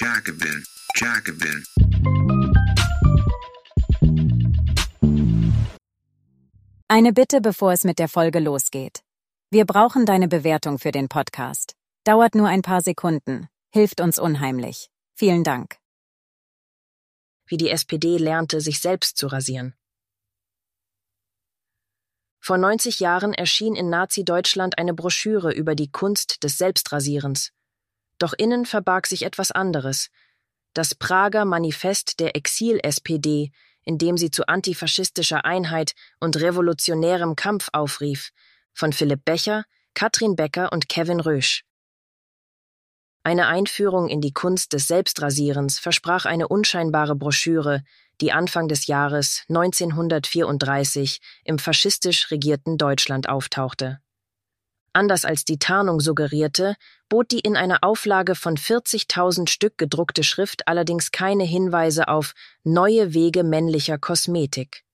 Jacobin, Jacobin. Eine Bitte, bevor es mit der Folge losgeht. Wir brauchen deine Bewertung für den Podcast. Dauert nur ein paar Sekunden, hilft uns unheimlich. Vielen Dank. Wie die SPD lernte, sich selbst zu rasieren. Vor 90 Jahren erschien in Nazi-Deutschland eine Broschüre über die Kunst des Selbstrasierens. Doch innen verbarg sich etwas anderes. Das Prager Manifest der Exil-SPD, in dem sie zu antifaschistischer Einheit und revolutionärem Kampf aufrief, von Philipp Becher, Katrin Becker und Kevin Rösch. Eine Einführung in die Kunst des Selbstrasierens versprach eine unscheinbare Broschüre, die Anfang des Jahres 1934 im faschistisch regierten Deutschland auftauchte. Anders als die Tarnung suggerierte, bot die in einer Auflage von 40.000 Stück gedruckte Schrift allerdings keine Hinweise auf neue Wege männlicher Kosmetik.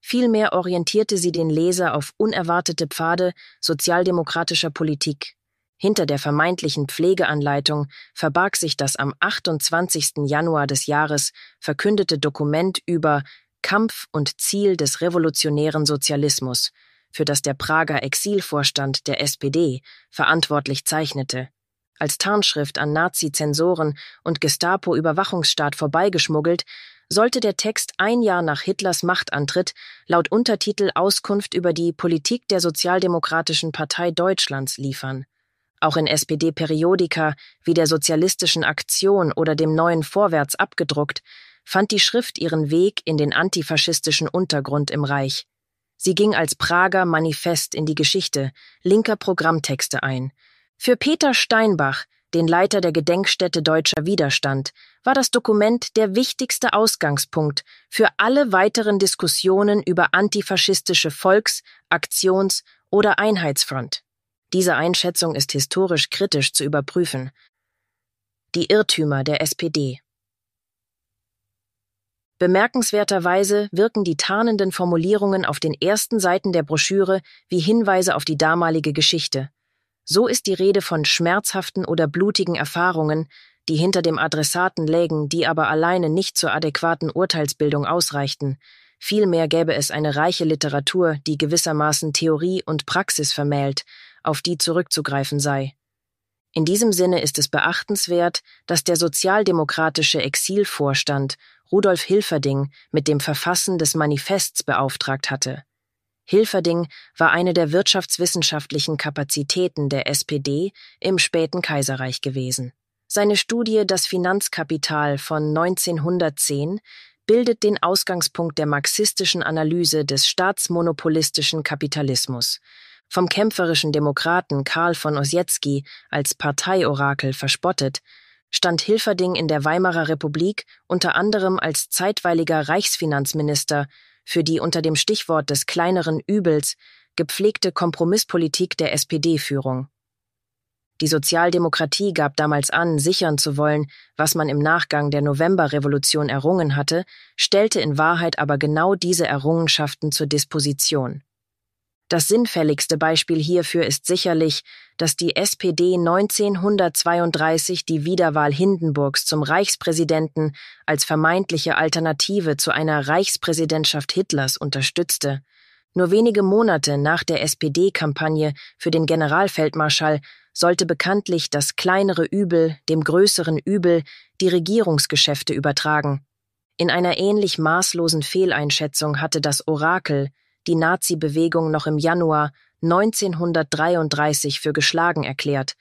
Vielmehr orientierte sie den Leser auf unerwartete Pfade sozialdemokratischer Politik. Hinter der vermeintlichen Pflegeanleitung verbarg sich das am 28. Januar des Jahres verkündete Dokument über Kampf und Ziel des revolutionären Sozialismus, für das der Prager Exilvorstand der SPD verantwortlich zeichnete. Als Tarnschrift an Nazi-Zensoren und Gestapo-Überwachungsstaat vorbeigeschmuggelt, sollte der Text ein Jahr nach Hitlers Machtantritt laut Untertitel Auskunft über die Politik der Sozialdemokratischen Partei Deutschlands liefern. Auch in SPD-Periodika wie der Sozialistischen Aktion oder dem Neuen Vorwärts abgedruckt, fand die Schrift ihren Weg in den antifaschistischen Untergrund im Reich. Sie ging als Prager Manifest in die Geschichte linker Programmtexte ein. Für Peter Steinbach, den Leiter der Gedenkstätte Deutscher Widerstand, war das Dokument der wichtigste Ausgangspunkt für alle weiteren Diskussionen über antifaschistische Volks-, Aktions- oder Einheitsfront. Diese Einschätzung ist historisch kritisch zu überprüfen. Die Irrtümer der SPD. Bemerkenswerterweise wirken die tarnenden Formulierungen auf den ersten Seiten der Broschüre wie Hinweise auf die damalige Geschichte. So ist die Rede von schmerzhaften oder blutigen Erfahrungen, die hinter dem Adressaten lägen, die aber alleine nicht zur adäquaten Urteilsbildung ausreichten. Vielmehr gäbe es eine reiche Literatur, die gewissermaßen Theorie und Praxis vermählt, auf die zurückzugreifen sei. In diesem Sinne ist es beachtenswert, dass der sozialdemokratische Exilvorstand Rudolf Hilferding mit dem Verfassen des Manifests beauftragt hatte. Hilferding war eine der wirtschaftswissenschaftlichen Kapazitäten der SPD im späten Kaiserreich gewesen. Seine Studie Das Finanzkapital von 1910 bildet den Ausgangspunkt der marxistischen Analyse des staatsmonopolistischen Kapitalismus, vom kämpferischen Demokraten Karl von Ossietzky als Parteiorakel verspottet, stand Hilferding in der Weimarer Republik unter anderem als zeitweiliger Reichsfinanzminister für die unter dem Stichwort des kleineren Übels gepflegte Kompromisspolitik der SPD-Führung. Die Sozialdemokratie gab damals an, sichern zu wollen, was man im Nachgang der Novemberrevolution errungen hatte, stellte in Wahrheit aber genau diese Errungenschaften zur Disposition. Das sinnfälligste Beispiel hierfür ist sicherlich, dass die SPD 1932 die Wiederwahl Hindenburgs zum Reichspräsidenten als vermeintliche Alternative zu einer Reichspräsidentschaft Hitlers unterstützte. Nur wenige Monate nach der SPD-Kampagne für den Generalfeldmarschall sollte bekanntlich das kleinere Übel dem größeren Übel die Regierungsgeschäfte übertragen. In einer ähnlich maßlosen Fehleinschätzung hatte das Orakel die Nazi-Bewegung noch im Januar 1933 für geschlagen erklärt,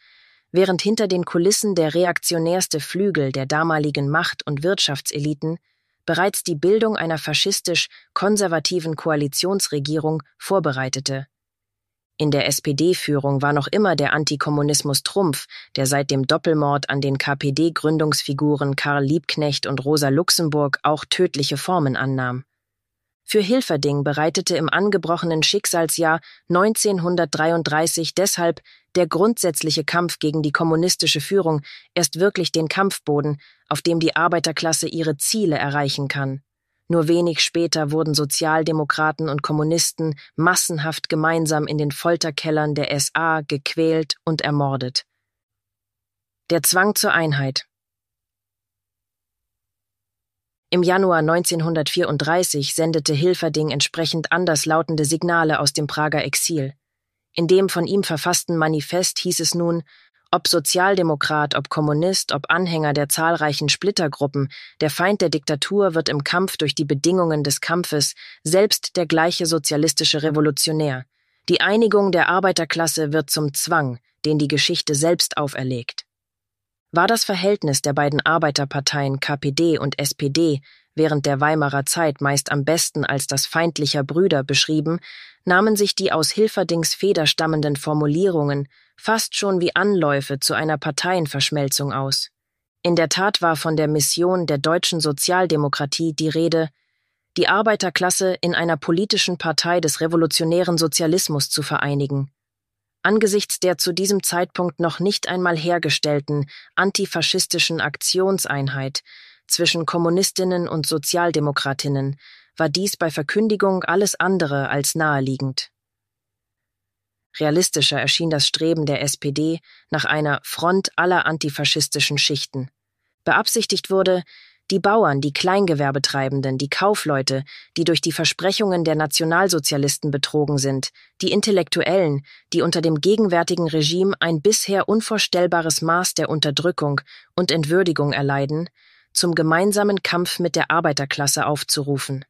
während hinter den Kulissen der reaktionärste Flügel der damaligen Macht- und Wirtschaftseliten bereits die Bildung einer faschistisch-konservativen Koalitionsregierung vorbereitete. In der SPD-Führung war noch immer der Antikommunismus Trumpf, der seit dem Doppelmord an den KPD-Gründungsfiguren Karl Liebknecht und Rosa Luxemburg auch tödliche Formen annahm. Für Hilferding bereitete im angebrochenen Schicksalsjahr 1933 deshalb der grundsätzliche Kampf gegen die kommunistische Führung erst wirklich den Kampfboden, auf dem die Arbeiterklasse ihre Ziele erreichen kann. Nur wenig später wurden Sozialdemokraten und Kommunisten massenhaft gemeinsam in den Folterkellern der SA gequält und ermordet. Der Zwang zur Einheit Im Januar 1934 sendete Hilferding entsprechend anderslautende Signale aus dem Prager Exil. In dem von ihm verfassten Manifest hieß es nun, ob Sozialdemokrat, ob Kommunist, ob Anhänger der zahlreichen Splittergruppen, der Feind der Diktatur wird im Kampf durch die Bedingungen des Kampfes selbst der gleiche sozialistische Revolutionär. Die Einigung der Arbeiterklasse wird zum Zwang, den die Geschichte selbst auferlegt. War das Verhältnis der beiden Arbeiterparteien KPD und SPD während der Weimarer Zeit meist am besten als das feindlicher Brüder beschrieben, nahmen sich die aus Hilferdings Feder stammenden Formulierungen fast schon wie Anläufe zu einer Parteienverschmelzung aus. In der Tat war von der Mission der deutschen Sozialdemokratie die Rede, die Arbeiterklasse in einer politischen Partei des revolutionären Sozialismus zu vereinigen. Angesichts der zu diesem Zeitpunkt noch nicht einmal hergestellten antifaschistischen Aktionseinheit zwischen Kommunistinnen und Sozialdemokratinnen war dies bei Verkündigung alles andere als naheliegend. Realistischer erschien das Streben der SPD nach einer Front aller antifaschistischen Schichten. Beabsichtigt wurde, die Bauern, die Kleingewerbetreibenden, die Kaufleute, die durch die Versprechungen der Nationalsozialisten betrogen sind, die Intellektuellen, die unter dem gegenwärtigen Regime ein bisher unvorstellbares Maß der Unterdrückung und Entwürdigung erleiden, zum gemeinsamen Kampf mit der Arbeiterklasse aufzurufen.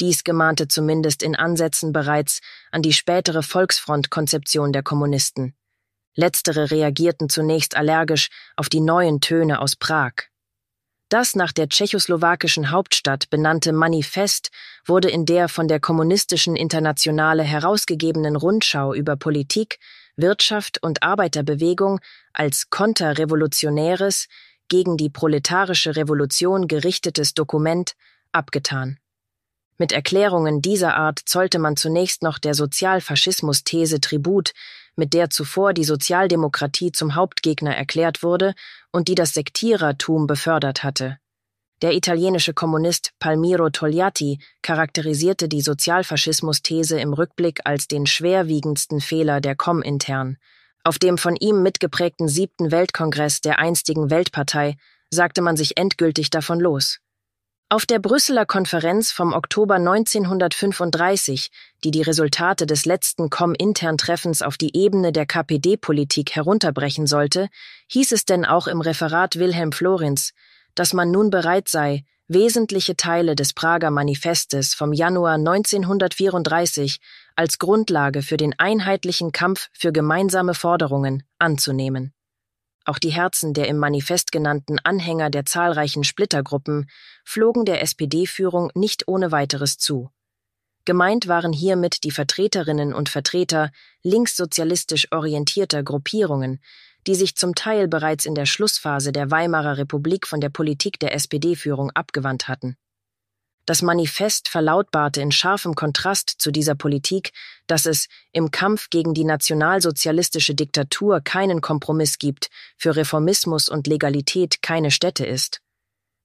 Dies gemahnte zumindest in Ansätzen bereits an die spätere Volksfront-Konzeption der Kommunisten. Letztere reagierten zunächst allergisch auf die neuen Töne aus Prag. Das nach der tschechoslowakischen Hauptstadt benannte Manifest wurde in der von der Kommunistischen Internationale herausgegebenen Rundschau über Politik, Wirtschaft und Arbeiterbewegung als konterrevolutionäres, gegen die proletarische Revolution gerichtetes Dokument abgetan. Mit Erklärungen dieser Art zollte man zunächst noch der Sozialfaschismus-These Tribut, mit der zuvor die Sozialdemokratie zum Hauptgegner erklärt wurde und die das Sektierertum befördert hatte. Der italienische Kommunist Palmiro Togliatti charakterisierte die Sozialfaschismus-These im Rückblick als den schwerwiegendsten Fehler der Komintern. Auf dem von ihm mitgeprägten siebten Weltkongress der einstigen Weltpartei sagte man sich endgültig davon los. Auf der Brüsseler Konferenz vom Oktober 1935, die die Resultate des letzten Com-Intern-Treffens auf die Ebene der KPD-Politik herunterbrechen sollte, hieß es denn auch im Referat Wilhelm Florenz, dass man nun bereit sei, wesentliche Teile des Prager Manifestes vom Januar 1934 als Grundlage für den einheitlichen Kampf für gemeinsame Forderungen anzunehmen. Auch die Herzen der im Manifest genannten Anhänger der zahlreichen Splittergruppen flogen der SPD-Führung nicht ohne weiteres zu. Gemeint waren hiermit die Vertreterinnen und Vertreter linkssozialistisch orientierter Gruppierungen, die sich zum Teil bereits in der Schlussphase der Weimarer Republik von der Politik der SPD-Führung abgewandt hatten. Das Manifest verlautbarte in scharfem Kontrast zu dieser Politik, dass es im Kampf gegen die nationalsozialistische Diktatur keinen Kompromiss gibt, für Reformismus und Legalität keine Stätte ist.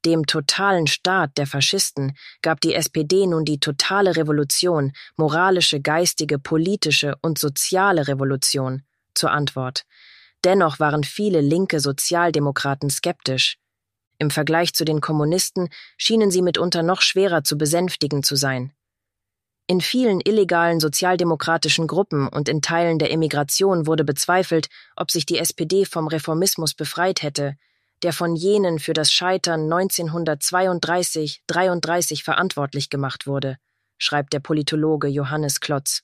Dem totalen Staat der Faschisten gab die SPD nun die totale Revolution, moralische, geistige, politische und soziale Revolution zur Antwort. Dennoch waren viele linke Sozialdemokraten skeptisch. Im Vergleich zu den Kommunisten schienen sie mitunter noch schwerer zu besänftigen zu sein. In vielen illegalen sozialdemokratischen Gruppen und in Teilen der Emigration wurde bezweifelt, ob sich die SPD vom Reformismus befreit hätte, der von jenen für das Scheitern 1932-33 verantwortlich gemacht wurde, schreibt der Politologe Johannes Klotz.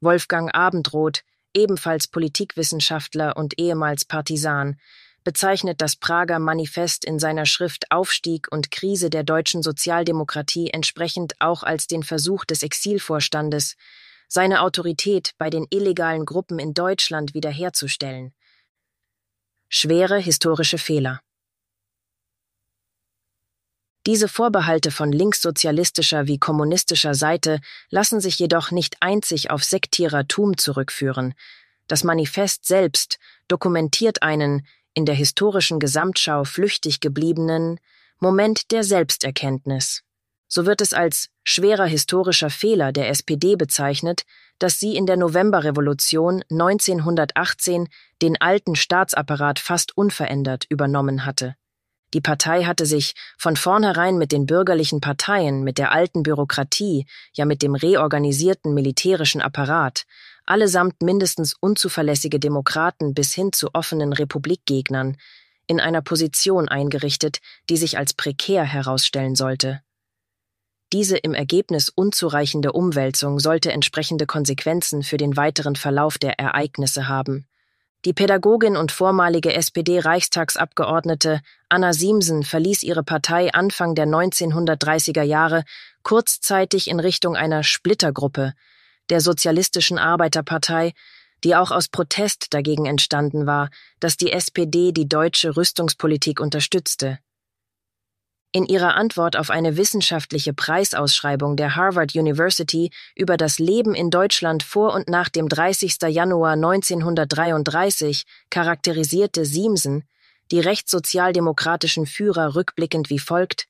Wolfgang Abendroth, ebenfalls Politikwissenschaftler und ehemals Partisan, bezeichnet das Prager Manifest in seiner Schrift Aufstieg und Krise der deutschen Sozialdemokratie entsprechend auch als den Versuch des Exilvorstandes, seine Autorität bei den illegalen Gruppen in Deutschland wiederherzustellen. Schwere historische Fehler. Diese Vorbehalte von linkssozialistischer wie kommunistischer Seite lassen sich jedoch nicht einzig auf Sektierertum zurückführen. Das Manifest selbst dokumentiert einen, in der historischen Gesamtschau flüchtig gebliebenen Moment der Selbsterkenntnis. So wird es als schwerer historischer Fehler der SPD bezeichnet, dass sie in der Novemberrevolution 1918 den alten Staatsapparat fast unverändert übernommen hatte. Die Partei hatte sich von vornherein mit den bürgerlichen Parteien, mit der alten Bürokratie, ja mit dem reorganisierten militärischen Apparat, allesamt mindestens unzuverlässige Demokraten bis hin zu offenen Republikgegnern, in einer Position eingerichtet, die sich als prekär herausstellen sollte. Diese im Ergebnis unzureichende Umwälzung sollte entsprechende Konsequenzen für den weiteren Verlauf der Ereignisse haben. Die Pädagogin und vormalige SPD-Reichstagsabgeordnete Anna Siemsen verließ ihre Partei Anfang der 1930er Jahre kurzzeitig in Richtung einer Splittergruppe, der Sozialistischen Arbeiterpartei, die auch aus Protest dagegen entstanden war, dass die SPD die deutsche Rüstungspolitik unterstützte. In ihrer Antwort auf eine wissenschaftliche Preisausschreibung der Harvard University über das Leben in Deutschland vor und nach dem 30. Januar 1933 charakterisierte Siemsen die rechtssozialdemokratischen Führer rückblickend wie folgt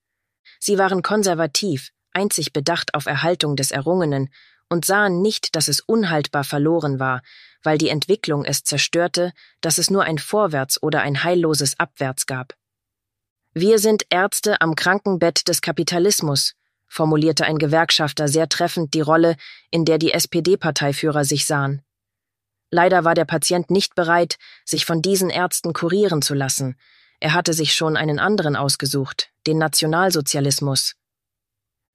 Sie waren konservativ, einzig bedacht auf Erhaltung des Errungenen und sahen nicht, dass es unhaltbar verloren war, weil die Entwicklung es zerstörte, dass es nur ein Vorwärts oder ein heilloses Abwärts gab. Wir sind Ärzte am Krankenbett des Kapitalismus, formulierte ein Gewerkschafter sehr treffend die Rolle, in der die SPD-Parteiführer sich sahen. Leider war der Patient nicht bereit, sich von diesen Ärzten kurieren zu lassen. Er hatte sich schon einen anderen ausgesucht, den Nationalsozialismus.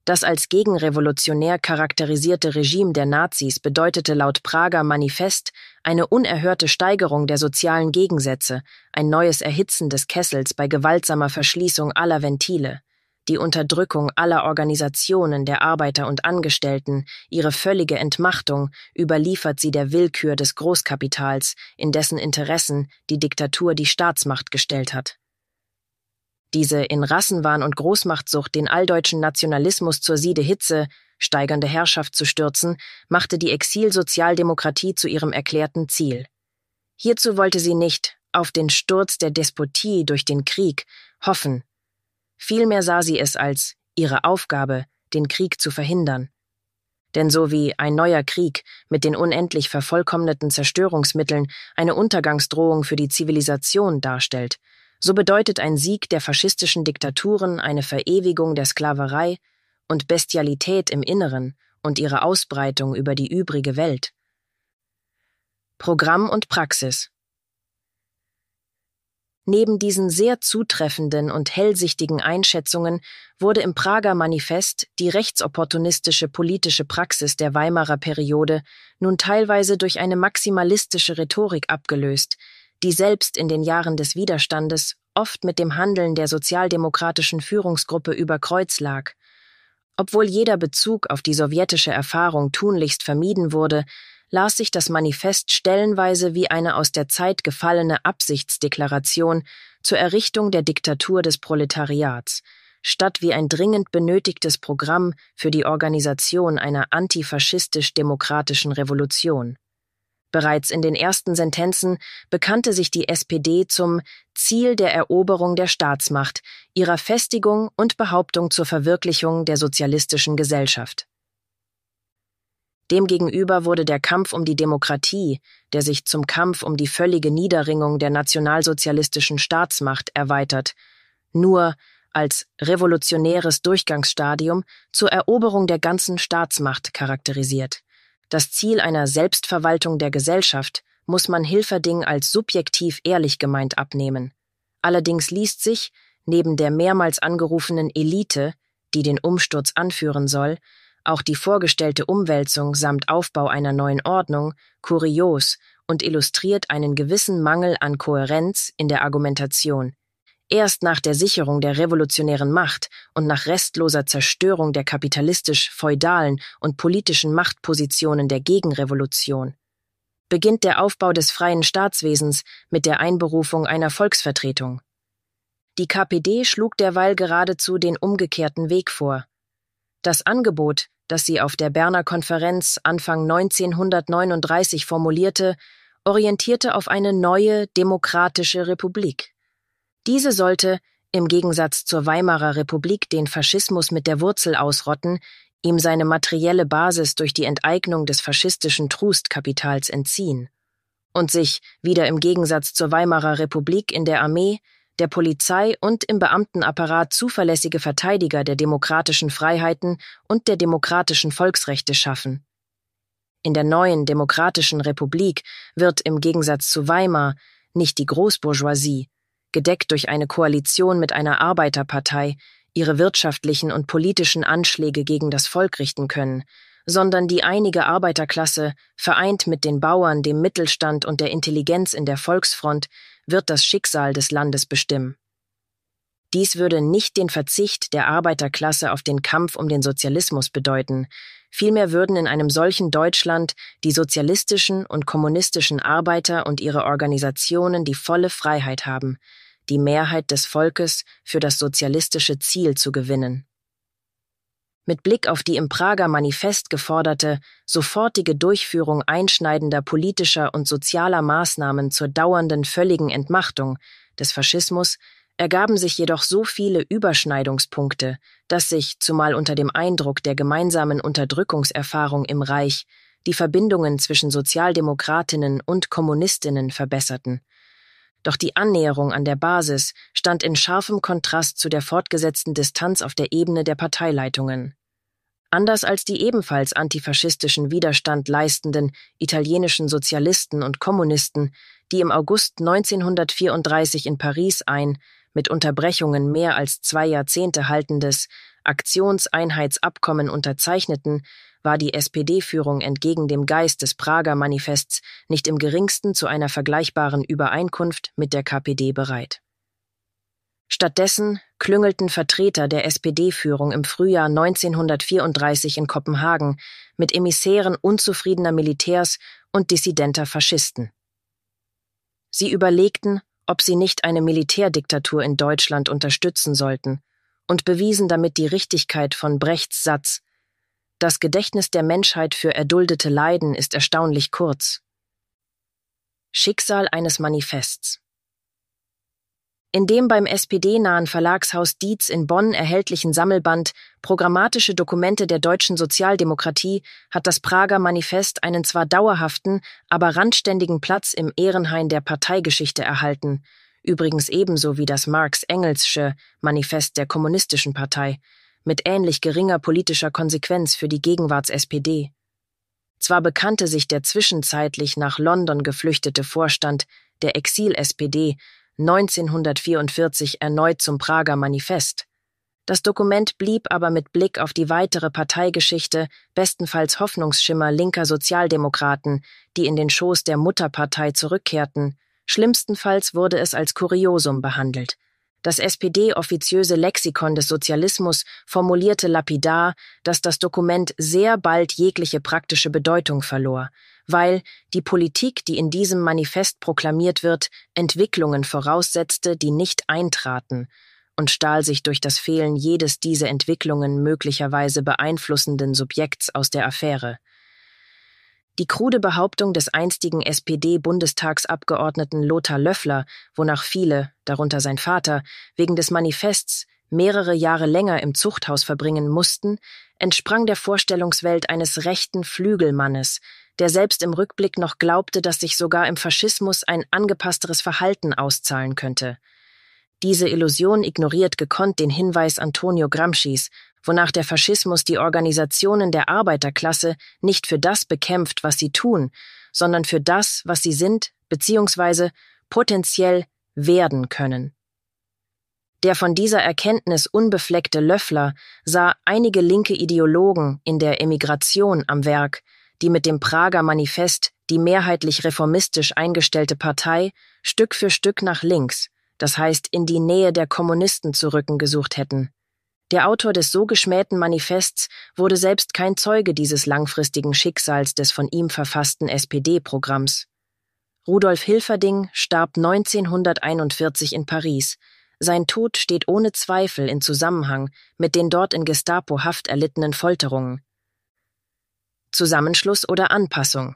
Das als gegenrevolutionär charakterisierte Regime der Nazis bedeutete laut Prager Manifest eine unerhörte Steigerung der sozialen Gegensätze, ein neues Erhitzen des Kessels bei gewaltsamer Verschließung aller Ventile, die Unterdrückung aller Organisationen der Arbeiter und Angestellten, ihre völlige Entmachtung überliefert sie der Willkür des Großkapitals, in dessen Interessen die Diktatur die Staatsmacht gestellt hat. Diese in Rassenwahn und Großmachtsucht den alldeutschen Nationalismus zur Siede Hitze, steigernde Herrschaft zu stürzen, machte die Exilsozialdemokratie zu ihrem erklärten Ziel. Hierzu wollte sie nicht auf den Sturz der Despotie durch den Krieg hoffen. Vielmehr sah sie es als ihre Aufgabe, den Krieg zu verhindern. Denn so wie ein neuer Krieg mit den unendlich vervollkommneten Zerstörungsmitteln eine Untergangsdrohung für die Zivilisation darstellt, so bedeutet ein Sieg der faschistischen Diktaturen eine Verewigung der Sklaverei und Bestialität im Inneren und ihre Ausbreitung über die übrige Welt. Programm und Praxis Neben diesen sehr zutreffenden und hellsichtigen Einschätzungen wurde im Prager Manifest die rechtsopportunistische politische Praxis der Weimarer Periode nun teilweise durch eine maximalistische Rhetorik abgelöst, die selbst in den Jahren des Widerstandes oft mit dem Handeln der sozialdemokratischen Führungsgruppe über Kreuz lag. Obwohl jeder Bezug auf die sowjetische Erfahrung tunlichst vermieden wurde, las sich das Manifest stellenweise wie eine aus der Zeit gefallene Absichtsdeklaration zur Errichtung der Diktatur des Proletariats, statt wie ein dringend benötigtes Programm für die Organisation einer antifaschistisch-demokratischen Revolution. Bereits in den ersten Sentenzen bekannte sich die SPD zum Ziel der Eroberung der Staatsmacht, ihrer Festigung und Behauptung zur Verwirklichung der sozialistischen Gesellschaft. Demgegenüber wurde der Kampf um die Demokratie, der sich zum Kampf um die völlige Niederringung der nationalsozialistischen Staatsmacht erweitert, nur als revolutionäres Durchgangsstadium zur Eroberung der ganzen Staatsmacht charakterisiert. Das Ziel einer Selbstverwaltung der Gesellschaft muss man Hilferding als subjektiv ehrlich gemeint abnehmen. Allerdings liest sich, neben der mehrmals angerufenen Elite, die den Umsturz anführen soll, auch die vorgestellte Umwälzung samt Aufbau einer neuen Ordnung kurios und illustriert einen gewissen Mangel an Kohärenz in der Argumentation, Erst nach der Sicherung der revolutionären Macht und nach restloser Zerstörung der kapitalistisch-feudalen und politischen Machtpositionen der Gegenrevolution beginnt der Aufbau des freien Staatswesens mit der Einberufung einer Volksvertretung. Die KPD schlug derweil geradezu den umgekehrten Weg vor. Das Angebot, das sie auf der Berner Konferenz Anfang 1939 formulierte, orientierte auf eine neue demokratische Republik. Diese sollte, im Gegensatz zur Weimarer Republik, den Faschismus mit der Wurzel ausrotten, ihm seine materielle Basis durch die Enteignung des faschistischen Trustkapitals entziehen und sich, wieder im Gegensatz zur Weimarer Republik in der Armee, der Polizei und im Beamtenapparat zuverlässige Verteidiger der demokratischen Freiheiten und der demokratischen Volksrechte schaffen. In der neuen demokratischen Republik wird im Gegensatz zu Weimar nicht die Großbourgeoisie, gedeckt durch eine Koalition mit einer Arbeiterpartei, ihre wirtschaftlichen und politischen Anschläge gegen das Volk richten können, sondern die einige Arbeiterklasse, vereint mit den Bauern, dem Mittelstand und der Intelligenz in der Volksfront, wird das Schicksal des Landes bestimmen. Dies würde nicht den Verzicht der Arbeiterklasse auf den Kampf um den Sozialismus bedeuten, vielmehr würden in einem solchen Deutschland die sozialistischen und kommunistischen Arbeiter und ihre Organisationen die volle Freiheit haben, die Mehrheit des Volkes für das sozialistische Ziel zu gewinnen. Mit Blick auf die im Prager Manifest geforderte sofortige Durchführung einschneidender politischer und sozialer Maßnahmen zur dauernden völligen Entmachtung des Faschismus ergaben sich jedoch so viele Überschneidungspunkte, dass sich, zumal unter dem Eindruck der gemeinsamen Unterdrückungserfahrung im Reich, die Verbindungen zwischen Sozialdemokratinnen und Kommunistinnen verbesserten. Doch die Annäherung an der Basis stand in scharfem Kontrast zu der fortgesetzten Distanz auf der Ebene der Parteileitungen. Anders als die ebenfalls antifaschistischen Widerstand leistenden italienischen Sozialisten und Kommunisten, die im August 1934 in Paris ein, mit Unterbrechungen mehr als zwei Jahrzehnte haltendes Aktionseinheitsabkommen unterzeichneten, war die SPD-Führung entgegen dem Geist des Prager Manifests nicht im geringsten zu einer vergleichbaren Übereinkunft mit der KPD bereit. Stattdessen klüngelten Vertreter der SPD-Führung im Frühjahr 1934 in Kopenhagen mit Emissären unzufriedener Militärs und dissidenter Faschisten. Sie überlegten, ob sie nicht eine Militärdiktatur in Deutschland unterstützen sollten und bewiesen damit die Richtigkeit von Brechts Satz Das Gedächtnis der Menschheit für erduldete Leiden ist erstaunlich kurz. Schicksal eines Manifests. In dem beim SPD-nahen Verlagshaus Dietz in Bonn erhältlichen Sammelband Programmatische Dokumente der deutschen Sozialdemokratie hat das Prager Manifest einen zwar dauerhaften, aber randständigen Platz im Ehrenhain der Parteigeschichte erhalten, übrigens ebenso wie das Marx-Engelsche Manifest der Kommunistischen Partei, mit ähnlich geringer politischer Konsequenz für die Gegenwarts-SPD. Zwar bekannte sich der zwischenzeitlich nach London geflüchtete Vorstand der Exil-SPD 1944 erneut zum Prager Manifest. Das Dokument blieb aber mit Blick auf die weitere Parteigeschichte bestenfalls Hoffnungsschimmer linker Sozialdemokraten, die in den Schoß der Mutterpartei zurückkehrten, schlimmstenfalls wurde es als Kuriosum behandelt. Das SPD-offiziöse Lexikon des Sozialismus formulierte lapidar, dass das Dokument sehr bald jegliche praktische Bedeutung verlor, weil die Politik, die in diesem Manifest proklamiert wird, Entwicklungen voraussetzte, die nicht eintraten, und stahl sich durch das Fehlen jedes diese Entwicklungen möglicherweise beeinflussenden Subjekts aus der Affäre. Die krude Behauptung des einstigen SPD-Bundestagsabgeordneten Lothar Löffler, wonach viele, darunter sein Vater, wegen des Manifests mehrere Jahre länger im Zuchthaus verbringen mussten, entsprang der Vorstellungswelt eines rechten Flügelmannes, der selbst im Rückblick noch glaubte, dass sich sogar im Faschismus ein angepassteres Verhalten auszahlen könnte. Diese Illusion ignoriert gekonnt den Hinweis Antonio Gramscis, wonach der Faschismus die Organisationen der Arbeiterklasse nicht für das bekämpft, was sie tun, sondern für das, was sie sind bzw. potenziell werden können. Der von dieser Erkenntnis unbefleckte Löffler sah einige linke Ideologen in der Emigration am Werk, die mit dem Prager Manifest die mehrheitlich reformistisch eingestellte Partei Stück für Stück nach links, das heißt in die Nähe der Kommunisten zu rücken gesucht hätten. Der Autor des so geschmähten Manifests wurde selbst kein Zeuge dieses langfristigen Schicksals des von ihm verfassten SPD-Programms. Rudolf Hilferding starb 1941 in Paris. Sein Tod steht ohne Zweifel in Zusammenhang mit den dort in Gestapo-Haft erlittenen Folterungen. Zusammenschluss oder Anpassung.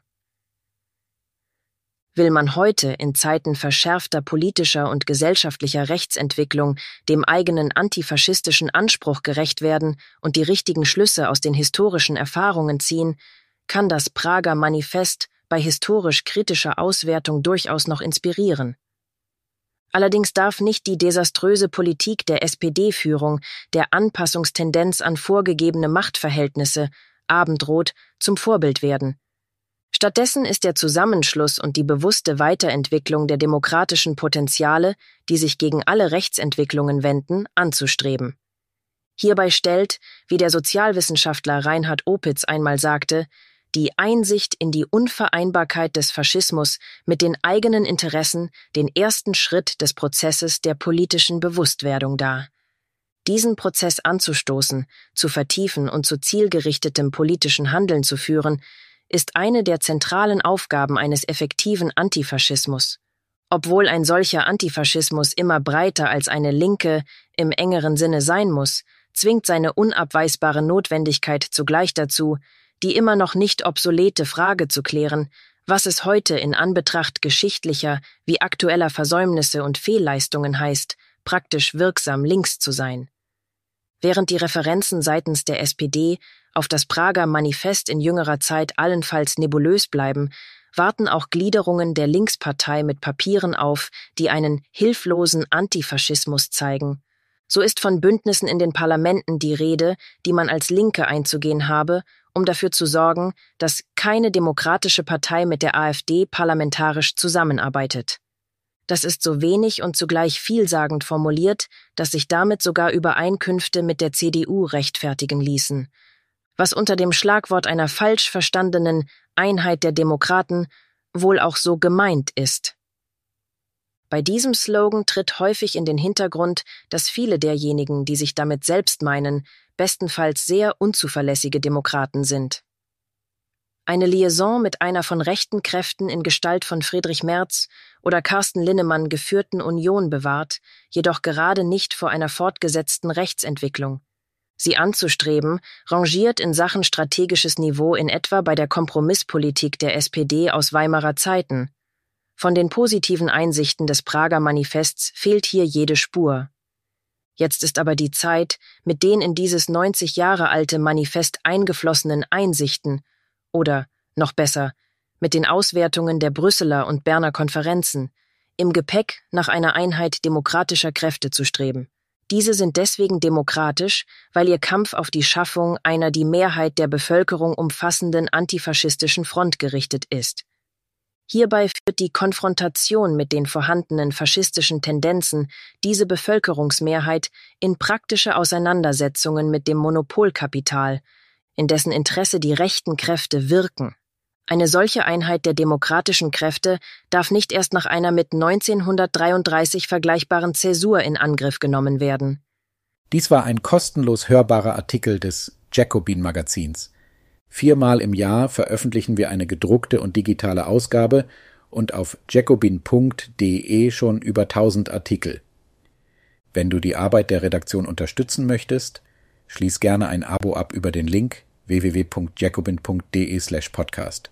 Will man heute in Zeiten verschärfter politischer und gesellschaftlicher Rechtsentwicklung dem eigenen antifaschistischen Anspruch gerecht werden und die richtigen Schlüsse aus den historischen Erfahrungen ziehen, kann das Prager Manifest bei historisch kritischer Auswertung durchaus noch inspirieren. Allerdings darf nicht die desaströse Politik der SPD-Führung, der Anpassungstendenz an vorgegebene Machtverhältnisse, Abendrot, zum Vorbild werden. Stattdessen ist der Zusammenschluss und die bewusste Weiterentwicklung der demokratischen Potenziale, die sich gegen alle Rechtsentwicklungen wenden, anzustreben. Hierbei stellt, wie der Sozialwissenschaftler Reinhard Opitz einmal sagte, die Einsicht in die Unvereinbarkeit des Faschismus mit den eigenen Interessen den ersten Schritt des Prozesses der politischen Bewusstwerdung dar. Diesen Prozess anzustoßen, zu vertiefen und zu zielgerichtetem politischen Handeln zu führen, ist eine der zentralen Aufgaben eines effektiven Antifaschismus. Obwohl ein solcher Antifaschismus immer breiter als eine linke im engeren Sinne sein muss, zwingt seine unabweisbare Notwendigkeit zugleich dazu, die immer noch nicht obsolete Frage zu klären, was es heute in Anbetracht geschichtlicher wie aktueller Versäumnisse und Fehlleistungen heißt, praktisch wirksam links zu sein. Während die Referenzen seitens der SPD auf das Prager Manifest in jüngerer Zeit allenfalls nebulös bleiben, warten auch Gliederungen der Linkspartei mit Papieren auf, die einen hilflosen Antifaschismus zeigen so ist von Bündnissen in den Parlamenten die Rede, die man als Linke einzugehen habe, um dafür zu sorgen, dass keine demokratische Partei mit der AfD parlamentarisch zusammenarbeitet. Das ist so wenig und zugleich vielsagend formuliert, dass sich damit sogar Übereinkünfte mit der CDU rechtfertigen ließen, was unter dem Schlagwort einer falsch verstandenen Einheit der Demokraten wohl auch so gemeint ist. Bei diesem Slogan tritt häufig in den Hintergrund, dass viele derjenigen, die sich damit selbst meinen, bestenfalls sehr unzuverlässige Demokraten sind. Eine Liaison mit einer von rechten Kräften in Gestalt von Friedrich Merz oder Carsten Linnemann geführten Union bewahrt, jedoch gerade nicht vor einer fortgesetzten Rechtsentwicklung. Sie anzustreben, rangiert in Sachen strategisches Niveau in etwa bei der Kompromisspolitik der SPD aus Weimarer Zeiten, von den positiven Einsichten des Prager Manifests fehlt hier jede Spur. Jetzt ist aber die Zeit, mit den in dieses 90 Jahre alte Manifest eingeflossenen Einsichten oder, noch besser, mit den Auswertungen der Brüsseler und Berner Konferenzen, im Gepäck nach einer Einheit demokratischer Kräfte zu streben. Diese sind deswegen demokratisch, weil ihr Kampf auf die Schaffung einer die Mehrheit der Bevölkerung umfassenden antifaschistischen Front gerichtet ist. Hierbei führt die Konfrontation mit den vorhandenen faschistischen Tendenzen diese Bevölkerungsmehrheit in praktische Auseinandersetzungen mit dem Monopolkapital, in dessen Interesse die rechten Kräfte wirken. Eine solche Einheit der demokratischen Kräfte darf nicht erst nach einer mit 1933 vergleichbaren Zäsur in Angriff genommen werden. Dies war ein kostenlos hörbarer Artikel des Jacobin Magazins. Viermal im Jahr veröffentlichen wir eine gedruckte und digitale Ausgabe und auf jacobin.de schon über 1000 Artikel. Wenn du die Arbeit der Redaktion unterstützen möchtest, schließ gerne ein Abo ab über den Link www.jacobin.de/podcast.